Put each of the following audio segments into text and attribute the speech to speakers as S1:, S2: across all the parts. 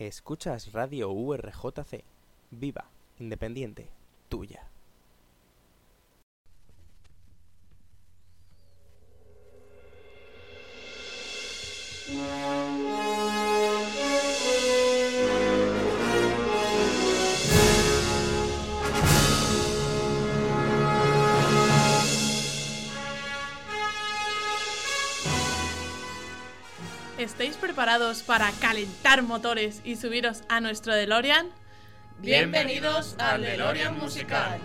S1: Escuchas Radio URJC. Viva, independiente, tuya.
S2: Para calentar motores y subiros a nuestro DeLorean?
S3: Bienvenidos al DeLorean Musical.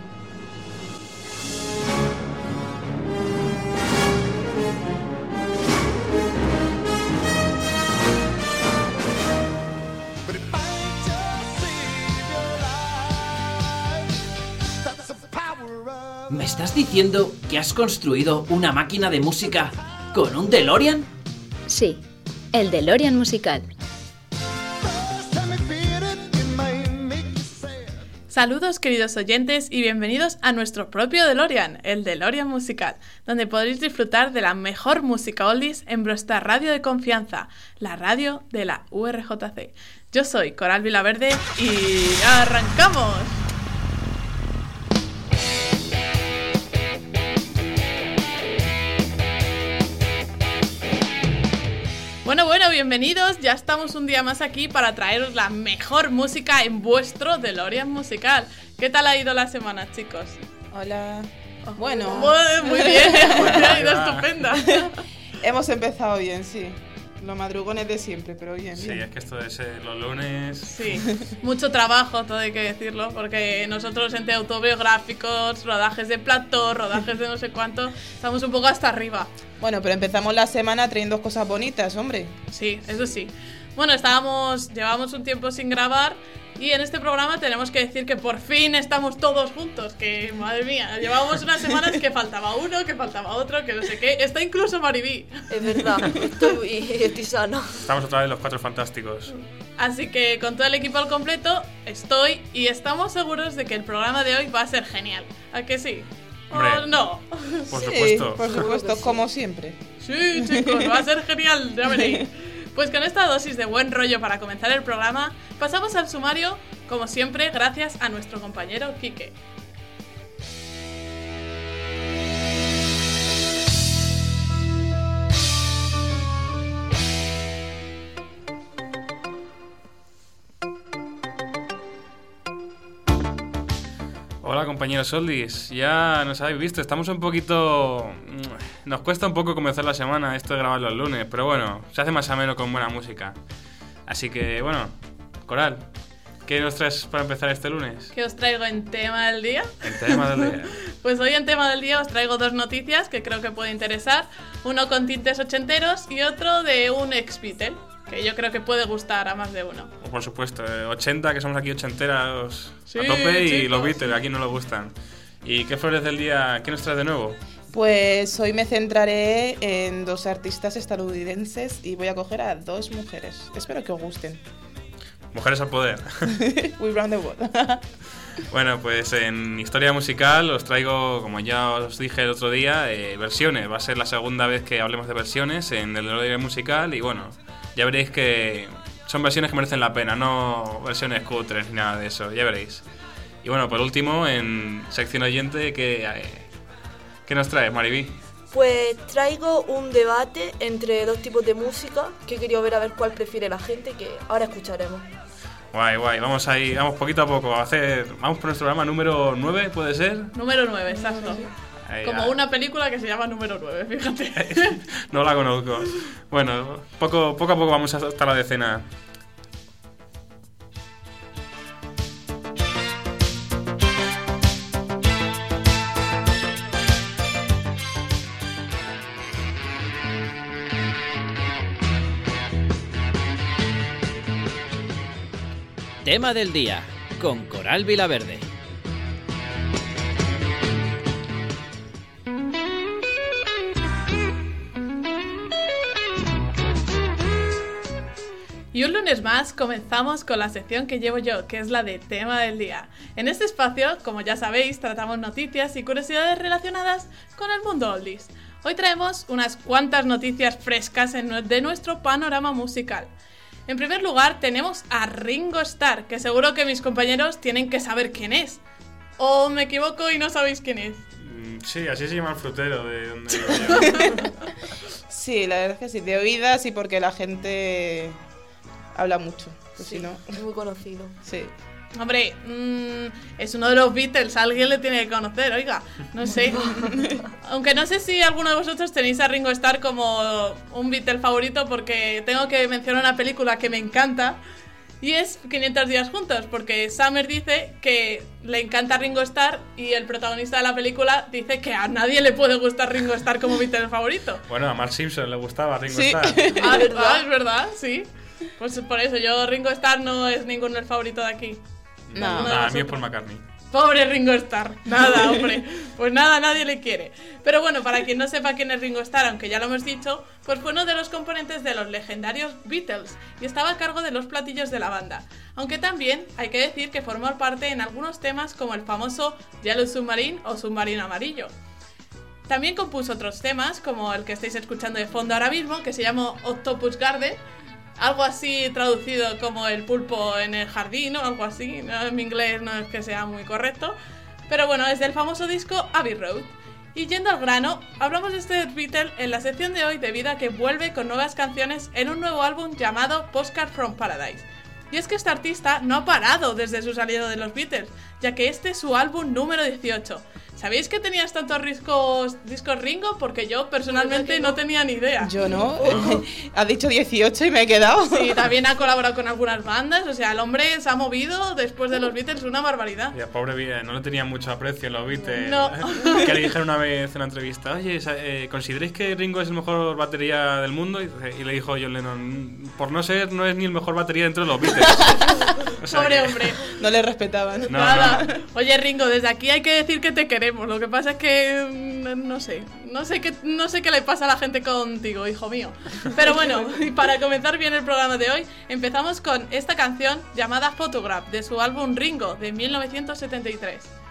S4: ¿Me estás diciendo que has construido una máquina de música con un DeLorean?
S5: Sí, el DeLorean musical.
S2: Saludos queridos oyentes y bienvenidos a nuestro propio DeLorean, el DeLorean musical, donde podréis disfrutar de la mejor música oldies en vuestra radio de confianza, la radio de la URJC. Yo soy Coral Vilaverde y arrancamos. Bienvenidos. Ya estamos un día más aquí para traeros la mejor música en vuestro DeLorean musical. ¿Qué tal ha ido la semana, chicos?
S6: Hola. Bueno,
S2: Muy, muy bien, ha ido estupenda.
S6: hemos empezado bien, sí. Los madrugones de siempre, pero bien.
S3: Sí,
S6: bien.
S3: es que esto de ser los lunes.
S2: Sí, mucho trabajo, todo hay que decirlo, porque nosotros entre autobiográficos, rodajes de plató, rodajes de no sé cuánto, estamos un poco hasta arriba.
S6: Bueno, pero empezamos la semana trayendo cosas bonitas, hombre.
S2: Sí, eso sí. Bueno, estábamos, llevamos un tiempo sin grabar y en este programa tenemos que decir que por fin estamos todos juntos, que madre mía, llevábamos unas semanas que faltaba uno, que faltaba otro, que no sé qué, está incluso Maribí.
S7: Es verdad, estoy, estoy sana.
S3: Estamos otra vez los cuatro fantásticos.
S2: Así que con todo el equipo al completo estoy y estamos seguros de que el programa de hoy va a ser genial. ¿A que sí?
S3: Hombre.
S2: ¿O no?
S3: Por
S6: Sí,
S3: supuesto.
S6: Por supuesto, como siempre.
S2: Sí, chicos, va a ser genial, ya veréis. Pues con esta dosis de buen rollo para comenzar el programa, pasamos al sumario, como siempre, gracias a nuestro compañero Quique.
S3: Hola compañeros Soldis, ya nos habéis visto, estamos un poquito... mm, Nos cuesta un poco comenzar la semana esto de grabar los lunes, pero bueno, se hace más ameno con buena música. Así que bueno, Coral, ¿qué nos traes para empezar este lunes?
S2: ¿Qué os traigo en tema del día?
S3: El tema del día.
S2: Pues hoy en tema del día os traigo dos noticias que creo que puede interesar. Uno con tintes ochenteros y otro de un ex Beatle, que yo creo que puede gustar a más de uno.
S3: Por supuesto, eh, 80, que somos aquí ochenteras
S2: Sí,
S3: a tope y
S2: chicos.
S3: los Beatles, aquí no nos gustan. ¿Y qué flores del día, qué nos traes de nuevo?
S6: Pues hoy me centraré en dos artistas estadounidenses y voy a coger a dos mujeres. Espero que os gusten.
S3: Mujeres al poder.
S6: We round the world.
S3: Bueno, pues en historia musical os traigo, como ya os dije el otro día, eh, versiones. Va a ser la segunda vez que hablemos de versiones en el horario musical y bueno, ya veréis que son versiones que merecen la pena, no versiones cutres ni nada de eso, ya veréis. Y bueno, por último, en sección oyente, ¿qué, eh, ¿qué nos traes, Mariví?
S7: Pues traigo un debate entre dos tipos de música que quería ver a ver cuál prefiere la gente, que ahora escucharemos.
S3: Guay, guay, vamos ahí, vamos poquito a poco a hacer, vamos por nuestro programa número 9, ¿puede ser?
S2: Número 9, exacto.
S3: Ahí,
S2: Como
S3: ah.
S2: una película que se llama Número 9, fíjate.
S3: No la conozco. Bueno, poco, poco a poco vamos hasta la decena.
S4: Tema del día con Coral Vilaverde.
S2: Y un lunes más comenzamos con la sección que llevo yo, que es la de tema del día. En este espacio, como ya sabéis, tratamos noticias y curiosidades relacionadas con el mundo oldies. Hoy traemos unas cuantas noticias frescas de nuestro panorama musical. En primer lugar, tenemos a Ringo Starr, que seguro que mis compañeros tienen que saber quién es. ¿O me equivoco y no sabéis quién es?
S3: Mm, Sí, así se llama el frutero de donde yo.
S6: Sí, la verdad es que sí, de oídas y porque la gente habla mucho. Pues si no,
S7: Es muy conocido.
S6: sí.
S2: Hombre, mm, es uno de los Beatles, alguien le tiene que conocer, oiga, no sé. Aunque no sé si alguno de vosotros tenéis a Ringo Starr como un Beatle favorito, porque tengo que mencionar una película que me encanta y es 500 días juntos, porque Summer dice que le encanta Ringo Starr y el protagonista de la película dice que a nadie le puede gustar Ringo Starr como Beatle favorito.
S3: Bueno, a Mark Simpson le gustaba Ringo
S6: Sí.
S3: Starr.
S2: Ah,
S7: ¿verdad?
S2: es verdad, sí. Pues por eso, yo Ringo Starr no es ninguno el favorito de aquí.
S6: No.
S2: No,
S3: Nada, a mí es. Paul McCartney.
S2: Pobre Ringo Starr. Nada, hombre. Pues nada, nadie le quiere. Pero bueno, para quien no sepa quién es Ringo Starr, aunque ya lo hemos dicho, pues fue uno de los componentes de los legendarios Beatles y estaba a cargo de los platillos de la banda. Aunque también hay que decir que formó parte en algunos temas como el famoso Yellow Submarine o Submarino Amarillo. También compuso otros temas, como el que estáis escuchando de fondo ahora mismo, que se llamó Octopus Garden, algo así traducido como el pulpo en el jardín o algo así. No, en mi inglés no es que sea muy correcto. Pero bueno, es del famoso disco Abbey Road. Y yendo al grano, hablamos de este Beatle en la sección de hoy debido a que vuelve con nuevas canciones en un nuevo álbum llamado Postcard from Paradise. Y es que este artista no ha parado desde su salida de los Beatles, ya que este es su álbum número 18. ¿Sabéis que tenías tantos discos, discos Ringo? Porque yo personalmente no tenía ni idea.
S6: Yo no. Has dicho 18 y me he quedado.
S2: Sí, también ha colaborado con algunas bandas, o sea, el hombre se ha movido después de los Beatles una barbaridad.
S3: Y a pobre vida, no le tenía mucho aprecio los Beatles.
S2: No.
S3: que le dijeron una vez en una entrevista, oye, eh, ¿consideráis que Ringo es el mejor batería del mundo? Y, y le dijo John Lennon, por no ser, no es ni el mejor batería dentro de los Beatles. O sea
S2: Pobre
S3: que-
S2: hombre.
S6: No le respetaban.
S3: No,
S2: Nada.
S3: no.
S2: Oye, Ringo, desde aquí hay que decir que te queremos. Lo que pasa es que mm, no sé, no sé qué, no sé qué le pasa a la gente contigo, hijo mío. Pero bueno, y para comenzar bien el programa de hoy, empezamos con esta canción llamada Photograph de su álbum Ringo de 1973.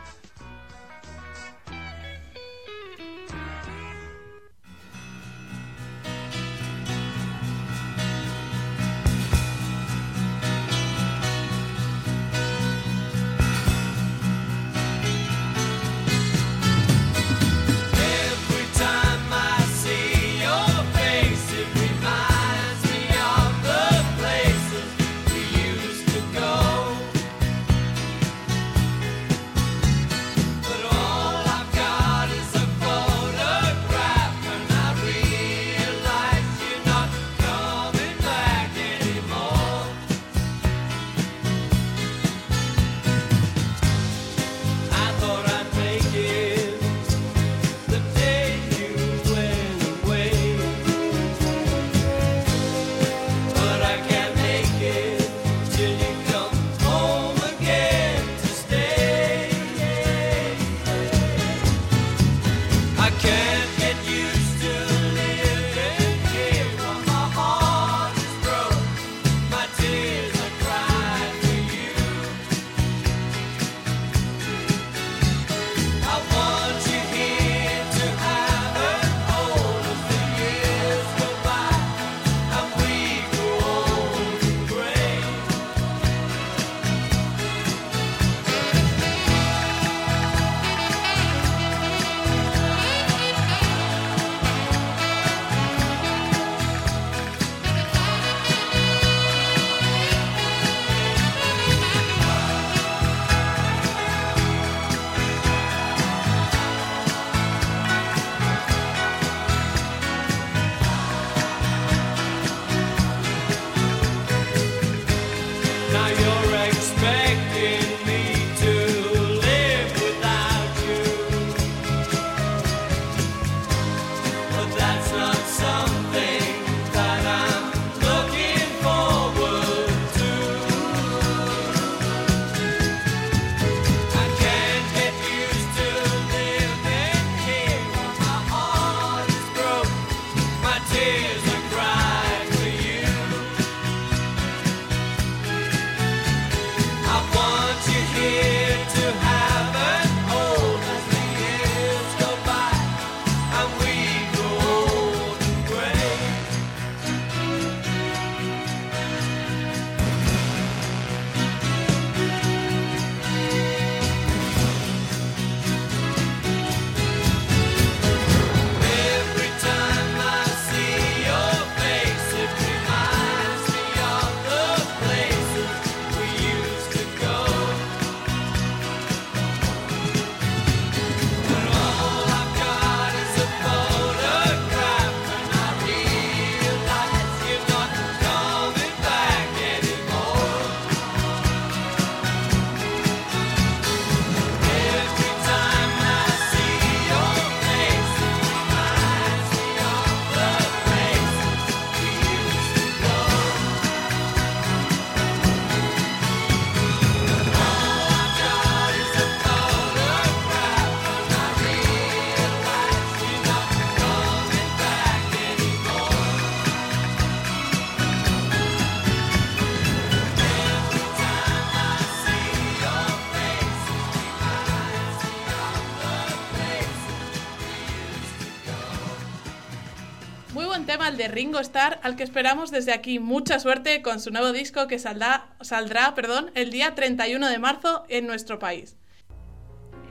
S2: Ringo Starr, al que esperamos desde aquí mucha suerte con su nuevo disco que saldrá, saldrá perdón, el día 31 de marzo en nuestro país.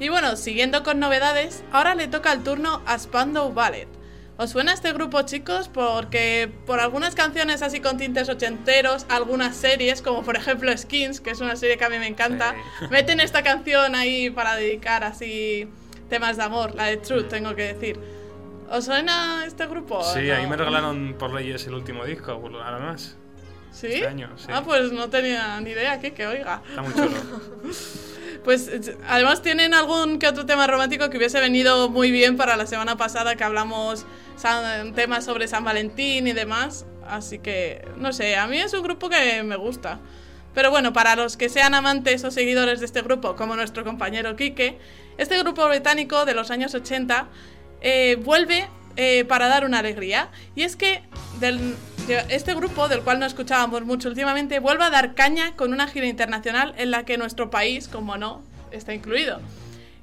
S2: Y bueno, siguiendo con novedades, ahora le toca el turno a Spandau Ballet. ¿Os suena este grupo, chicos? Porque por algunas canciones así con tintes ochenteros, algunas series, como por ejemplo Skins, que es una serie que a mí me encanta,
S3: Sí.
S2: meten esta canción ahí para dedicar así temas de amor, la de Truth, tengo que decir. ¿Os suena este grupo?
S3: Sí,
S2: ¿No?
S3: ahí me regalaron por leyes el último disco, por- además.
S2: ¿Sí?
S3: este año, sí.
S2: Ah, pues no tenía ni idea, que, que oiga.
S3: Está muy chulo.
S2: Pues además tienen algún que otro tema romántico que hubiese venido muy bien para la semana pasada que hablamos san- temas sobre San Valentín y demás. Así que, no sé, a mí es un grupo que me gusta. Pero bueno, para los que sean amantes o seguidores de este grupo, como nuestro compañero Quique, este grupo británico de los años 80 eh, vuelve eh, para dar una alegría. Y es que este grupo, del cual no escuchábamos mucho últimamente, vuelve a dar caña con una gira internacional en la que nuestro país, como no, está incluido.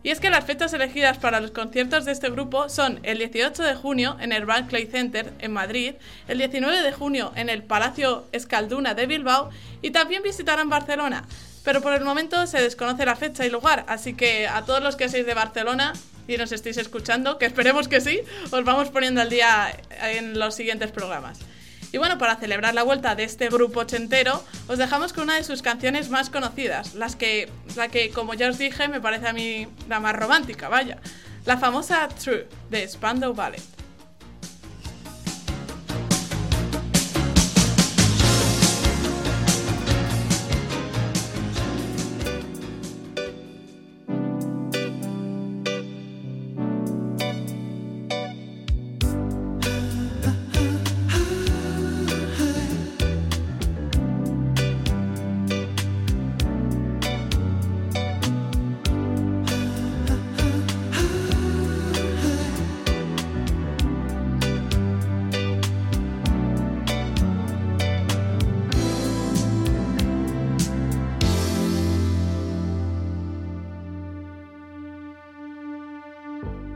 S2: Y es que las fechas elegidas para los conciertos de este grupo son el 18 de junio en el Barclay Center en Madrid, el 19 de junio en el Palacio Escalduna de Bilbao y también visitarán Barcelona. Pero por el momento se desconoce la fecha y lugar, así que a todos los que seáis de Barcelona y nos estéis escuchando, que esperemos que sí, os vamos poniendo al día en los siguientes programas. Y bueno, para celebrar la vuelta de este grupo ochentero, os dejamos con una de sus canciones más conocidas, las que, la que, como ya os dije, me parece a mí la más romántica, vaya. La famosa True, de Spandau Ballet.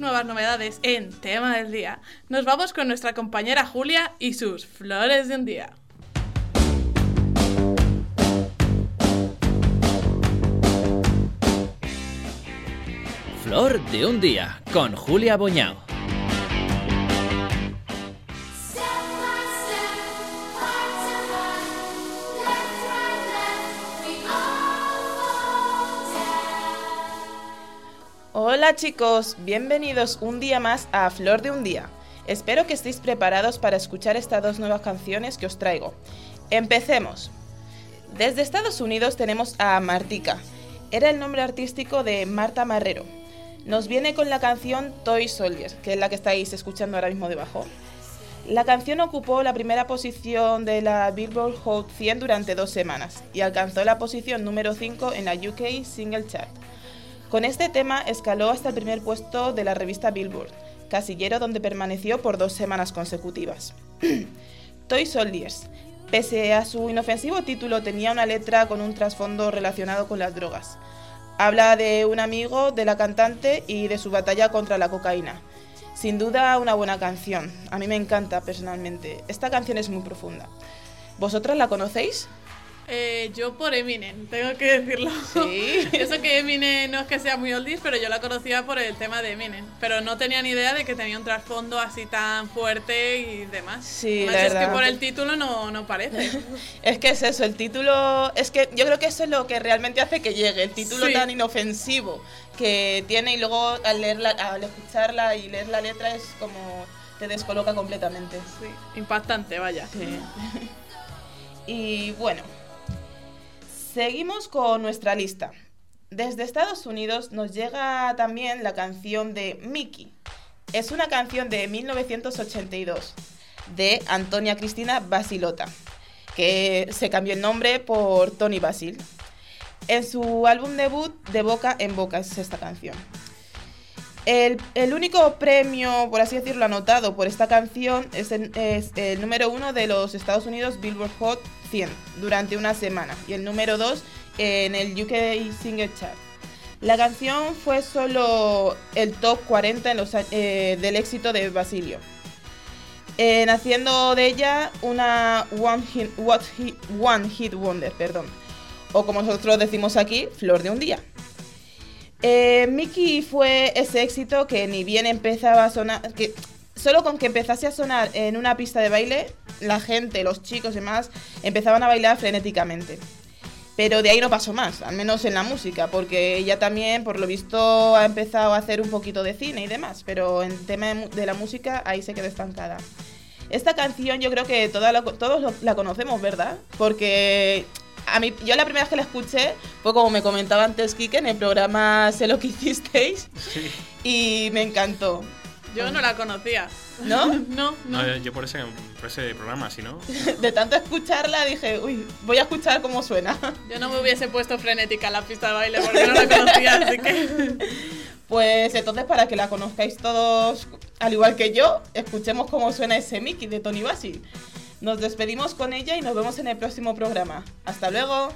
S2: Nuevas novedades en tema del día, nos vamos con nuestra compañera Julia y sus flores de un día.
S4: Flor de un día con Julia Boñao.
S6: Hola chicos, bienvenidos un día más a Flor de un Día. Espero que estéis preparados para escuchar estas dos nuevas canciones que os traigo. Empecemos. Desde Estados Unidos tenemos a Martica. Era el nombre artístico de Marta Marrero. Nos viene con la canción Toy Soldier, que es la que estáis escuchando ahora mismo debajo. La canción ocupó la primera posición de la Billboard Hot 100 durante dos semanas y alcanzó la posición número 5 en la UK Single Chart. Con este tema escaló hasta el primer puesto de la revista Billboard, casillero donde permaneció por dos semanas consecutivas. Toy Soldiers. Pese a su inofensivo título, tenía una letra con un trasfondo relacionado con las drogas. Habla de un amigo de la cantante y de su batalla contra la cocaína. Sin duda una buena canción. A mí me encanta personalmente. Esta canción es muy profunda. ¿Vosotras la conocéis?
S2: Eh, yo por Eminem, tengo que decirlo.
S6: Sí.
S2: Eso que Eminem no es que sea muy oldies, pero yo la conocía por el tema de Eminem. Pero no tenía ni idea de que tenía un trasfondo así tan fuerte y demás.
S6: Sí,
S2: Además,
S6: la
S2: es que por el título no, no parece.
S6: Es que es eso, el título. Es que yo creo que eso es lo que realmente hace que llegue. El título
S2: Sí.
S6: tan inofensivo que tiene y luego al, leerla, al escucharla y leer la letra es como. te descoloca completamente.
S2: Sí, impactante, vaya.
S6: Y bueno, seguimos con nuestra lista. Desde Estados Unidos nos llega también la canción de Mickey. Es una canción de 1982 de Antonia Cristina Basilota, que se cambió el nombre por Tony Basil. En su álbum debut, De Boca en Boca, es esta canción. El, único premio, por así decirlo, anotado por esta canción es el número uno de los Estados Unidos Billboard Hot 100 durante una semana y el número dos en el UK Single Chart. La canción fue solo el top 40 en los eh, del éxito de Basilio, eh, haciendo de ella una one hit wonder, perdón, o como nosotros decimos aquí, flor de un día. Eh, Mickey fue ese éxito que ni bien empezaba a sonar, que solo con que empezase a sonar en una pista de baile, la gente, los chicos y demás, empezaban a bailar frenéticamente. Pero de ahí no pasó más, al menos en la música, porque ella también, por lo visto, ha empezado a hacer un poquito de cine y demás, pero en tema de, la música ahí se quedó estancada. Esta canción yo creo que toda la- todos lo- la conocemos, ¿verdad? Porque a mí, yo la primera vez que la escuché fue como me comentaba antes Kike en el programa Sé lo que hicisteis y me encantó.
S2: Yo no la conocía.
S8: ¿No?
S2: no, no.
S3: yo por ese, por ese programa, si no.
S8: de tanto escucharla dije, uy, voy a escuchar cómo suena.
S2: Yo no me hubiese puesto frenética en la pista de baile porque no la conocía, así que.
S8: Pues entonces, para que la conozcáis todos, al igual que yo, escuchemos cómo suena ese Mickey de Tony Bassi. Nos despedimos con ella y nos vemos en el próximo programa. ¡Hasta luego!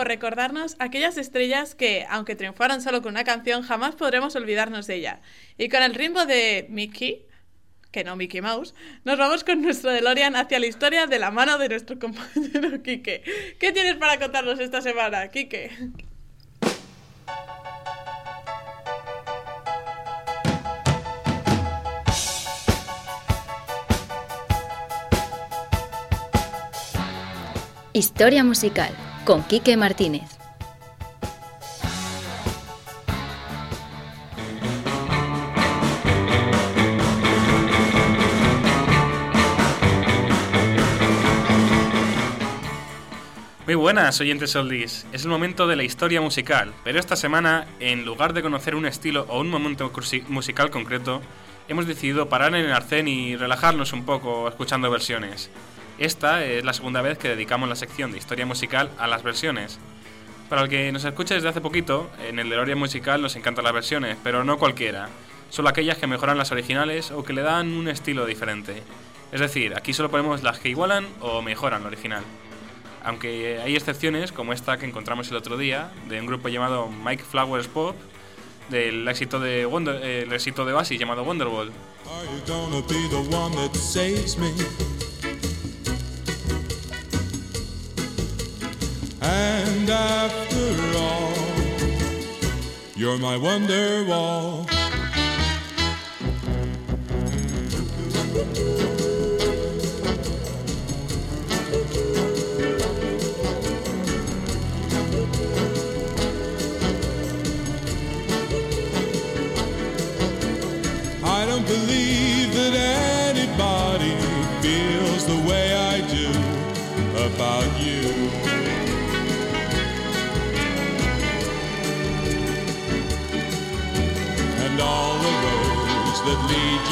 S2: por recordarnos aquellas estrellas que, aunque triunfaron solo con una canción, jamás podremos olvidarnos de ella. Y con el ritmo de Mickey, que no Mickey Mouse, nos vamos con nuestro DeLorean hacia la historia de la mano de nuestro compañero Quique. ¿Qué tienes para contarnos esta semana, Quique?
S5: Historia musical con Quique Martínez.
S3: Muy buenas, oyentes oldies. Es el momento de la historia musical, pero esta semana, en lugar de conocer un estilo o un momento musical concreto, hemos decidido parar en el arcén y relajarnos un poco escuchando versiones. Esta es la segunda vez que dedicamos la sección de historia musical a las versiones. Para el que nos escuche desde hace poquito, en el DeLorean musical nos encantan las versiones, pero no cualquiera. Solo aquellas que mejoran las originales o que le dan un estilo diferente. Es decir, aquí solo ponemos las que igualan o mejoran lo original. Aunque hay excepciones, como esta que encontramos el otro día, de un grupo llamado Mike Flowers Pop, del éxito de, Wonder, eh, el éxito de llamado Wonderwall.
S9: After all, you're my wonder wall.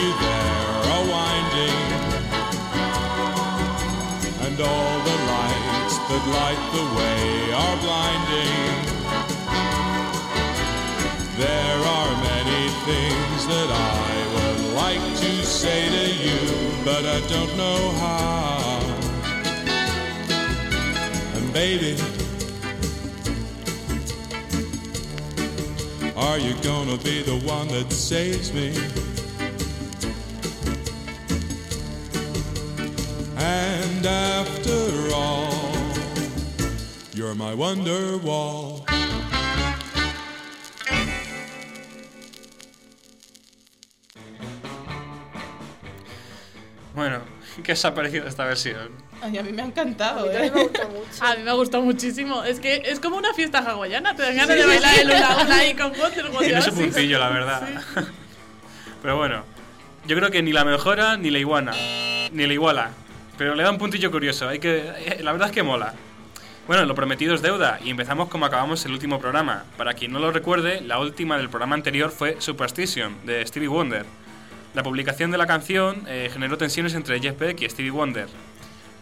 S9: You there are winding. And all the lights that light the way are blinding. There are many things that I would like to say to you, but I don't know how. And baby, are you gonna be the one that saves me? After all, you're my wonder wall.
S3: Bueno, ¿qué os ha parecido esta versión?
S6: Ay, a mí me ha encantado,
S7: A mí
S6: ¿eh?
S7: me gusta mucho.
S2: A mí me ha gustado muchísimo. Es que es como una fiesta hawaiana. Te dan ganas de bailar el hula hula ahí con Wonderwall.
S3: Tiene su puntillo, la verdad. Pero bueno, yo creo que ni la mejora ni la iguana, ni la iguala. Pero le da un puntillo curioso, hay que, eh, la verdad es que mola. Bueno, lo prometido es deuda y empezamos como acabamos el último programa. Para quien no lo recuerde, la última del programa anterior fue Superstition, de Stevie Wonder. La publicación de la canción eh, generó tensiones entre Jeff Beck y Stevie Wonder.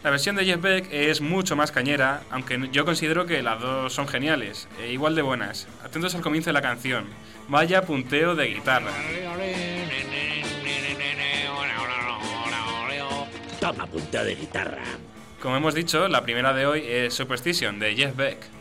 S3: La versión de Jeff Beck es mucho más cañera, aunque yo considero que las dos son geniales, e igual de buenas. Atentos al comienzo de la canción. Vaya punteo de guitarra.
S10: Toma punteo de guitarra.
S3: Como hemos dicho, la primera de hoy es Superstition, de Jeff Beck.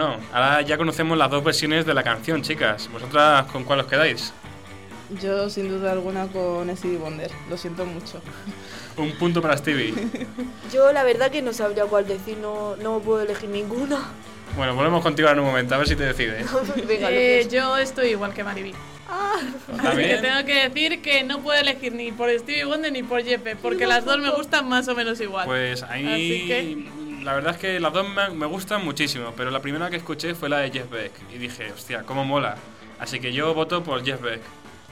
S3: Bueno, ahora ya conocemos las dos versiones de la canción, chicas. ¿Vosotras con cuál os quedáis?
S6: Yo sin duda alguna con Stevie Wonder, lo siento mucho.
S3: Un punto para Stevie.
S7: Yo la verdad que no sabría cuál decir, no, no puedo elegir ninguna.
S3: Bueno, volvemos contigo ahora en un momento, a ver si te decides.
S7: Venga,
S2: Eh, yo estoy igual que Mariby. Así que tengo que decir que no puedo elegir ni por Stevie Wonder ni por Jeppe, porque las dos me gustan más o menos igual.
S3: Pues ahí
S2: que-
S3: la verdad es que las dos me, gustan muchísimo, pero la primera que escuché fue la de Jeff Beck y dije, hostia, cómo mola. Así que yo voto por Jeff Beck.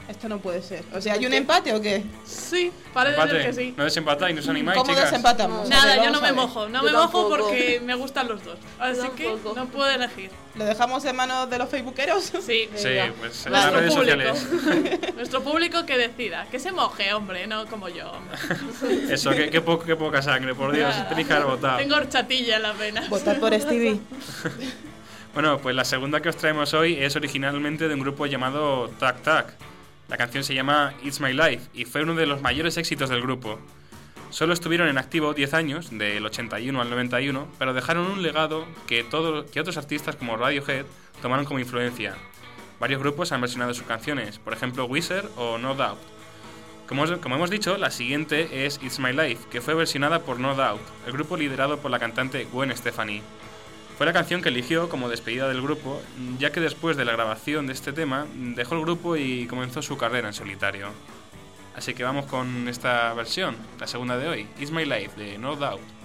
S6: Esto no puede ser. O sea, ¿hay un empate o qué?
S2: Sí, parece
S3: Empate.
S2: ser que sí.
S3: No desempatáis, no os animáis,
S6: ¿Cómo
S3: chicas.
S6: desempatamos?
S2: Nada,
S6: ver,
S2: yo
S6: vamos
S2: no me
S6: ver.
S2: mojo, no
S7: Yo
S2: me mojo
S7: tampoco.
S2: porque me gustan los dos. Así que
S7: tampoco.
S2: no puedo elegir.
S6: ¿Lo dejamos en manos de los facebookeros?
S2: Sí,
S3: Sí,
S7: Venga.
S3: pues en las
S2: Nuestro
S3: redes
S2: público.
S3: sociales.
S2: Nuestro público que decida. Que se moje, hombre, no como yo. hombre.
S3: Eso, qué, qué, po- qué poca sangre, por Dios, tenéis que haber votado.
S2: Tengo horchatilla en las venas.
S6: Votar por Stevie.
S3: Bueno, pues la segunda que os traemos hoy es originalmente de un grupo llamado Tac Tac. La canción se llama It's My Life y fue uno de los mayores éxitos del grupo. Solo estuvieron en activo 10 años, del 81 al 91, pero dejaron un legado que, que otros artistas como Radiohead tomaron como influencia. Varios grupos han versionado sus canciones, por ejemplo Wizard o No Doubt. Como, como hemos dicho, la siguiente es It's My Life, que fue versionada por No Doubt, el grupo liderado por la cantante Gwen Stefani. Fue la canción que eligió como despedida del grupo, ya que después de la grabación de este tema dejó el grupo y comenzó su carrera en solitario. Así que vamos con esta versión, la segunda de hoy, It's My Life de No Doubt.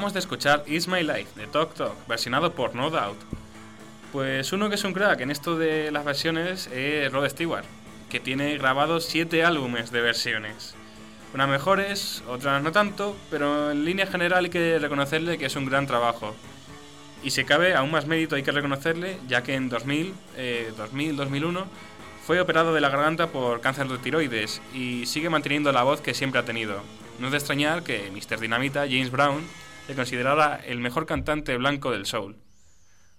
S3: Acabamos de escuchar It's My Life de Tok Tok, versionado por No Doubt. Pues uno que es un crack en esto de las versiones es Rod Stewart, que tiene grabados 7 álbumes de versiones. Unas mejores, otras no tanto, pero en línea general hay que reconocerle que es un gran trabajo. Y si cabe, aún más mérito hay que reconocerle, ya que en 2000, eh, 2000-2001 fue operado de la garganta por cáncer de tiroides y sigue manteniendo la voz que siempre ha tenido. No es de extrañar que Mr. Dinamita, James Brown, le considerara el mejor cantante blanco del soul.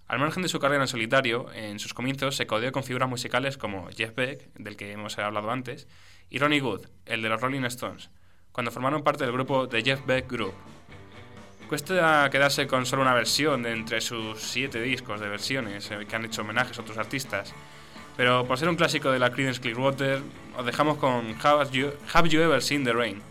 S3: Al margen de su carrera en solitario, en sus comienzos se codeó con figuras musicales como Jeff Beck, del que hemos hablado antes, y Ronnie Good, el de los Rolling Stones, cuando formaron parte del grupo The Jeff Beck Group. Cuesta quedarse con solo una versión de entre sus siete discos de versiones eh, que han hecho homenajes a otros artistas, pero por ser un clásico de la Creedence Clearwater, os dejamos con Have You, Have you Ever Seen the Rain?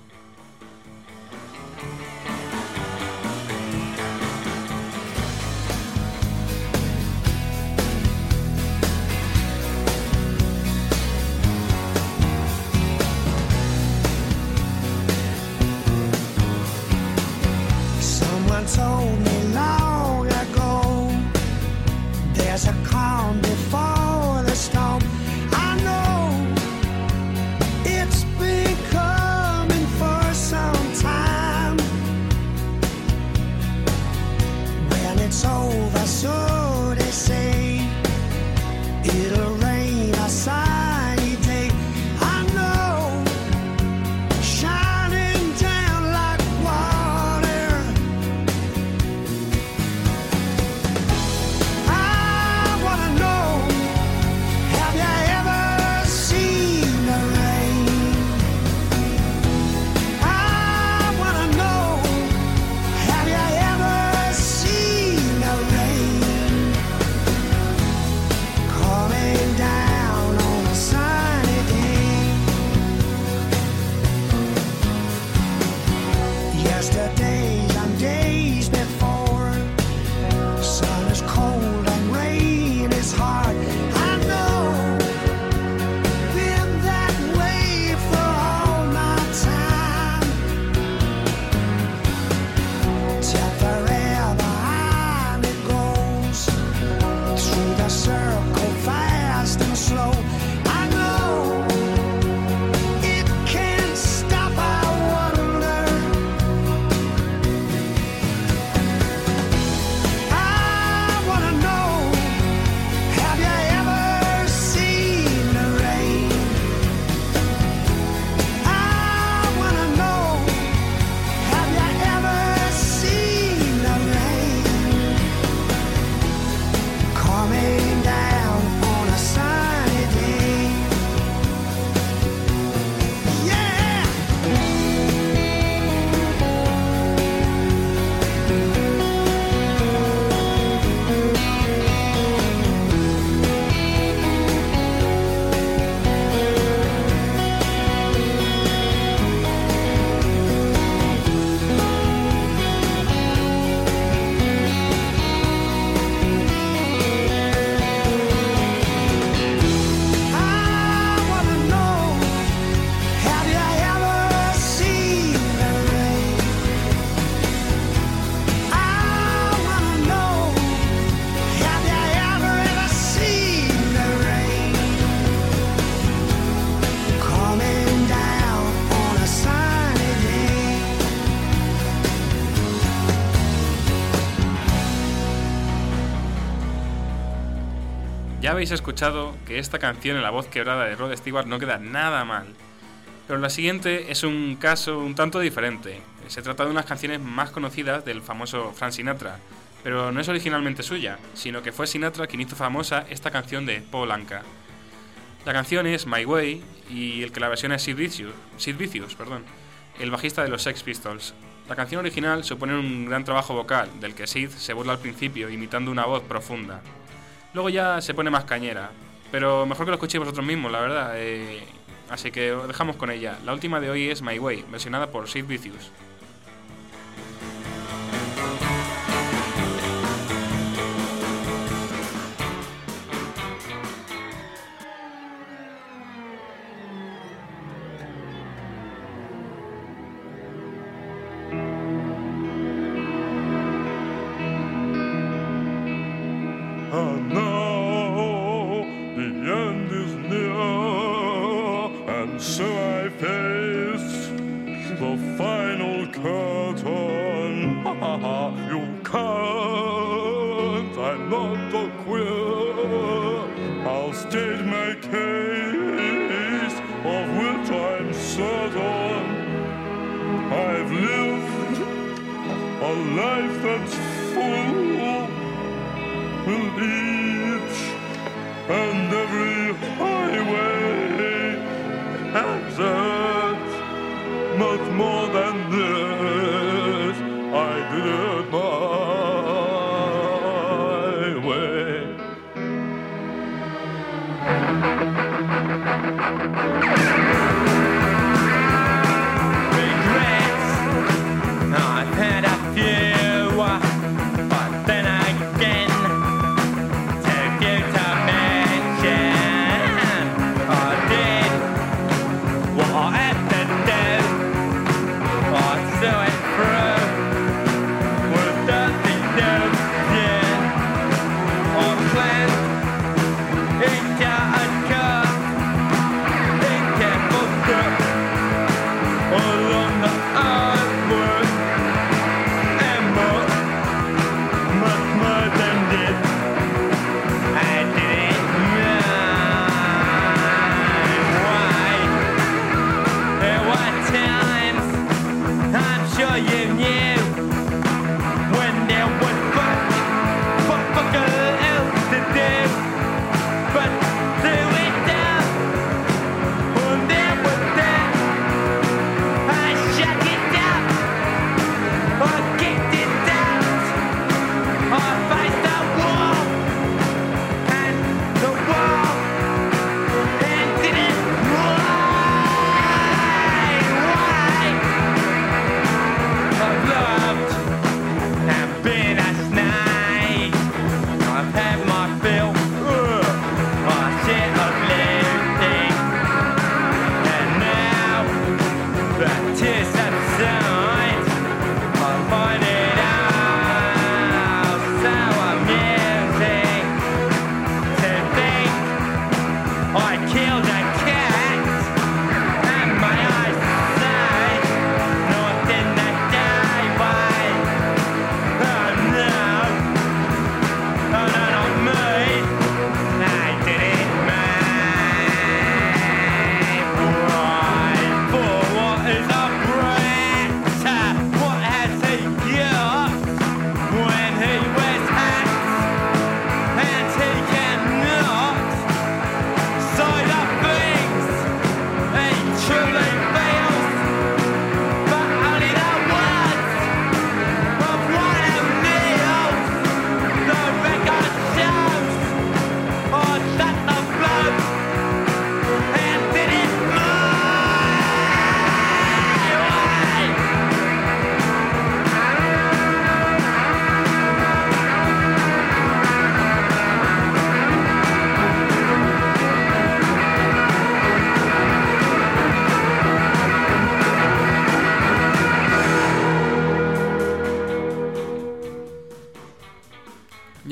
S3: Habéis escuchado que esta canción en la voz quebrada de Rod Stewart no queda nada mal. Pero la siguiente es un caso un tanto diferente. Se trata de unas canciones más conocidas del famoso Frank Sinatra, pero no es originalmente suya, sino que fue Sinatra quien hizo famosa esta canción de Paul Anka. La canción es My Way y el que la versiona es Sid Vicious, Sid Vicious, perdón, el bajista de los Sex Pistols. La canción original supone un gran trabajo vocal, del que Sid se burla al principio imitando una voz profunda. Luego ya se pone más cañera, pero mejor que lo escuchéis vosotros mismos, la verdad. eh, así que os dejamos con ella. La última de hoy es My Way, versionada por Sid Vicious.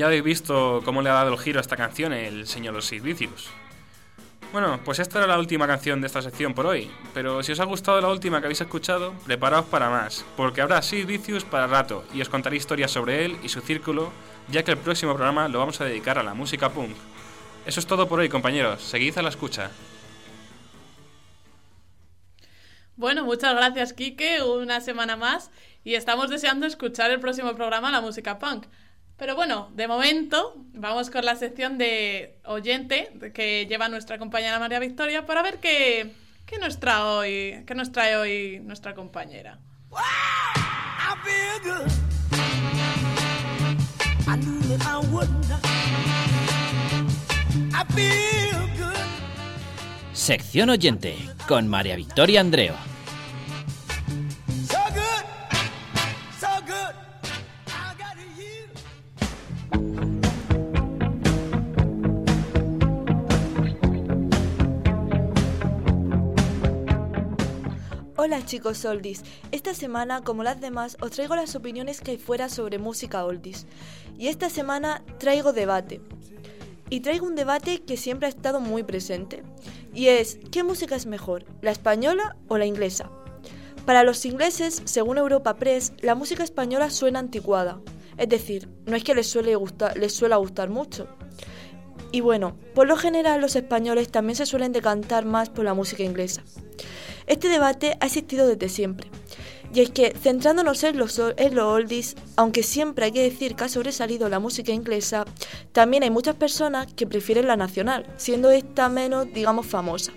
S3: Habéis visto cómo le ha dado el giro a esta canción el señor Los Vicious. Bueno, pues esta era la última canción de esta sección por hoy, pero si os ha gustado la última que habéis escuchado, preparaos para más, porque habrá Sid Vicious para rato y os contaré historias sobre él y su círculo, ya que el próximo programa lo vamos a dedicar a la música punk. Eso es todo por hoy, compañeros, seguid a la escucha.
S2: Bueno, muchas gracias, Kike, una semana más y estamos deseando escuchar el próximo programa La Música Punk. Pero bueno, de momento vamos con la sección de oyente que lleva nuestra compañera María Victoria para ver qué, qué nos trae hoy, qué nos trae hoy nuestra compañera.
S4: Sección oyente con María Victoria Andreo.
S7: Chicos oldies, esta semana como las demás os traigo las opiniones que hay fuera sobre música oldies. Y esta semana traigo debate. Y traigo un debate que siempre ha estado muy presente. Y es, ¿qué música es mejor, la española o la inglesa? Para los ingleses, según Europa Press, la música española suena anticuada. Es decir, no es que les, suele gustar, les suela gustar mucho. Y bueno, por lo general los españoles también se suelen decantar más por la música inglesa. Este debate ha existido desde siempre. Y es que, centrándonos en los, en los oldies, aunque siempre hay que decir que ha sobresalido la música inglesa, también hay muchas personas que prefieren la nacional, siendo esta menos, digamos, famosa.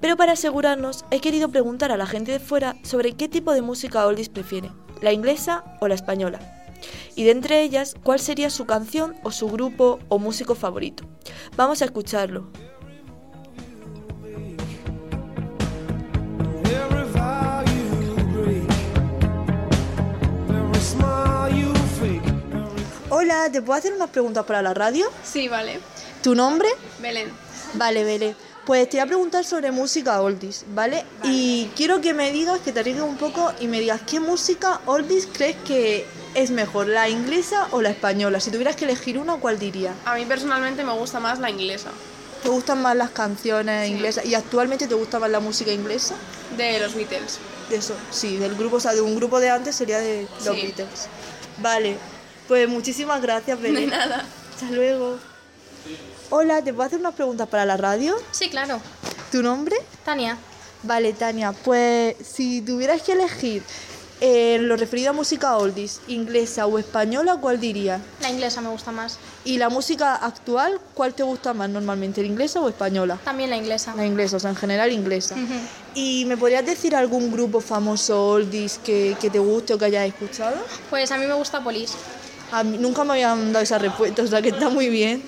S7: Pero para asegurarnos, he querido preguntar a la gente de fuera sobre qué tipo de música oldies prefiere, la inglesa o la española. Y de entre ellas, cuál sería su canción o su grupo o músico favorito. Vamos a escucharlo. Hola, ¿te puedo hacer unas preguntas para la radio?
S11: Sí, vale.
S7: ¿Tu nombre?
S11: Belén.
S7: Vale, Vele. Pues te voy a preguntar sobre música oldies, ¿vale? Y quiero que me digas, que te arriesgues un poco y me digas qué música oldies crees que es mejor, la inglesa o la española. Si tuvieras que elegir una, ¿cuál dirías?
S11: A mí personalmente me gusta más la inglesa,
S7: ¿Te gustan más las canciones inglesas? ¿Y actualmente te gusta más la música inglesa?
S11: de los Beatles.
S7: De eso, sí, del grupo, o sea, de un grupo de antes sería de los
S11: Sí.
S7: Beatles. Vale, pues muchísimas gracias, Belén.
S11: De nada.
S7: Hasta luego. Hola, ¿te puedo hacer unas preguntas para la radio?
S12: Sí, claro.
S7: ¿Tu nombre?
S12: Tania.
S7: Vale, Tania, pues si tuvieras que elegir eh, lo referido a música oldies, inglesa o española, ¿cuál dirías?
S12: La inglesa me gusta más.
S7: ¿Y la música actual, cuál te gusta más normalmente, la inglesa o española?
S12: También la inglesa.
S7: La inglesa, o sea, en general inglesa. ¿Y me podrías decir algún grupo famoso oldies que, que te guste o que hayas escuchado?
S12: Pues a mí me gusta Police.
S7: A mí nunca me habían dado esa respuesta, o sea que está muy bien.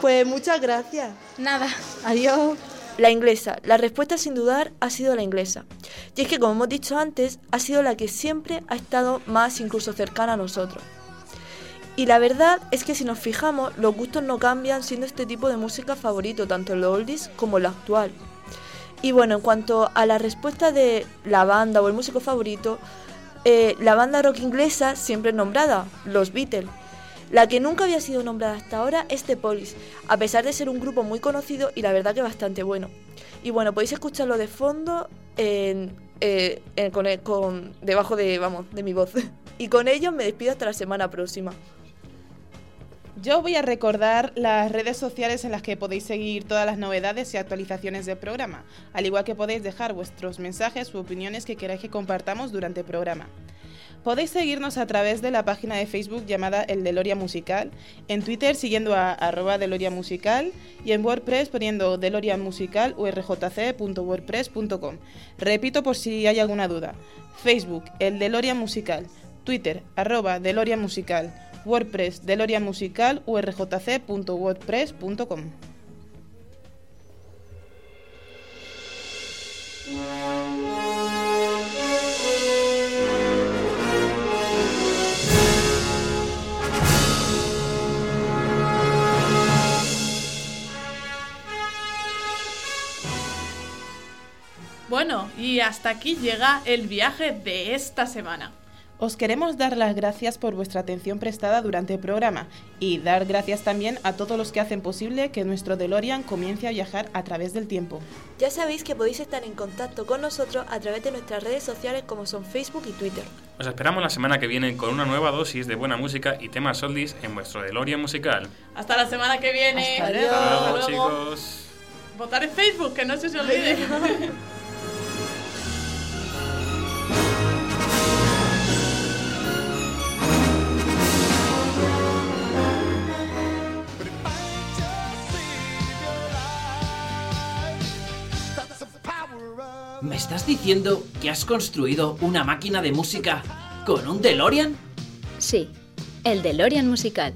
S7: Pues muchas gracias.
S12: Nada.
S7: Adiós. La inglesa. La respuesta sin dudar ha sido la inglesa. Y es que, como hemos dicho antes, ha sido la que siempre ha estado más incluso cercana a nosotros. Y la verdad es que si nos fijamos, los gustos no cambian siendo este tipo de música favorito, tanto en los oldies como en lo actual. Y bueno, en cuanto a la respuesta de la banda o el músico favorito, eh, la banda rock inglesa siempre nombrada, los Beatles. La que nunca había sido nombrada hasta ahora es The Police, a pesar de ser un grupo muy conocido y la verdad que bastante bueno. Y bueno, podéis escucharlo de fondo en, eh, con, con- debajo de, vamos, de mi voz. Y con ello me despido hasta la semana próxima.
S6: Yo voy a recordar las redes sociales en las que podéis seguir todas las novedades y actualizaciones del programa, al igual que podéis dejar vuestros mensajes u opiniones que queráis que compartamos durante el programa. Podéis seguirnos a través de la página de Facebook llamada El Deloria Musical, en Twitter siguiendo a arroba Deloria Musical y en WordPress poniendo Deloria Musical urjc.wordpress.com. Repito por si hay alguna duda. Facebook El Deloria Musical, Twitter arroba Deloria Musical, WordPress Deloria Musical urjc.wordpress.com.
S2: Bueno, y hasta aquí llega el viaje de esta semana.
S6: Os queremos dar las gracias por vuestra atención prestada durante el programa y dar gracias también a todos los que hacen posible que nuestro DeLorean comience a viajar a través del tiempo.
S7: Ya sabéis que podéis estar en contacto con nosotros a través de nuestras redes sociales como son Facebook y Twitter.
S3: Os esperamos la semana que viene con una nueva dosis de buena música y temas oldies en vuestro DeLorean musical.
S2: Hasta la semana que viene.
S6: Hasta
S3: Hasta luego,
S2: Hasta luego.
S3: chicos.
S2: Votar en Facebook, que no se os olvide.
S4: ¿Me estás diciendo que has construido una máquina de música con un DeLorean?
S5: Sí, el DeLorean musical.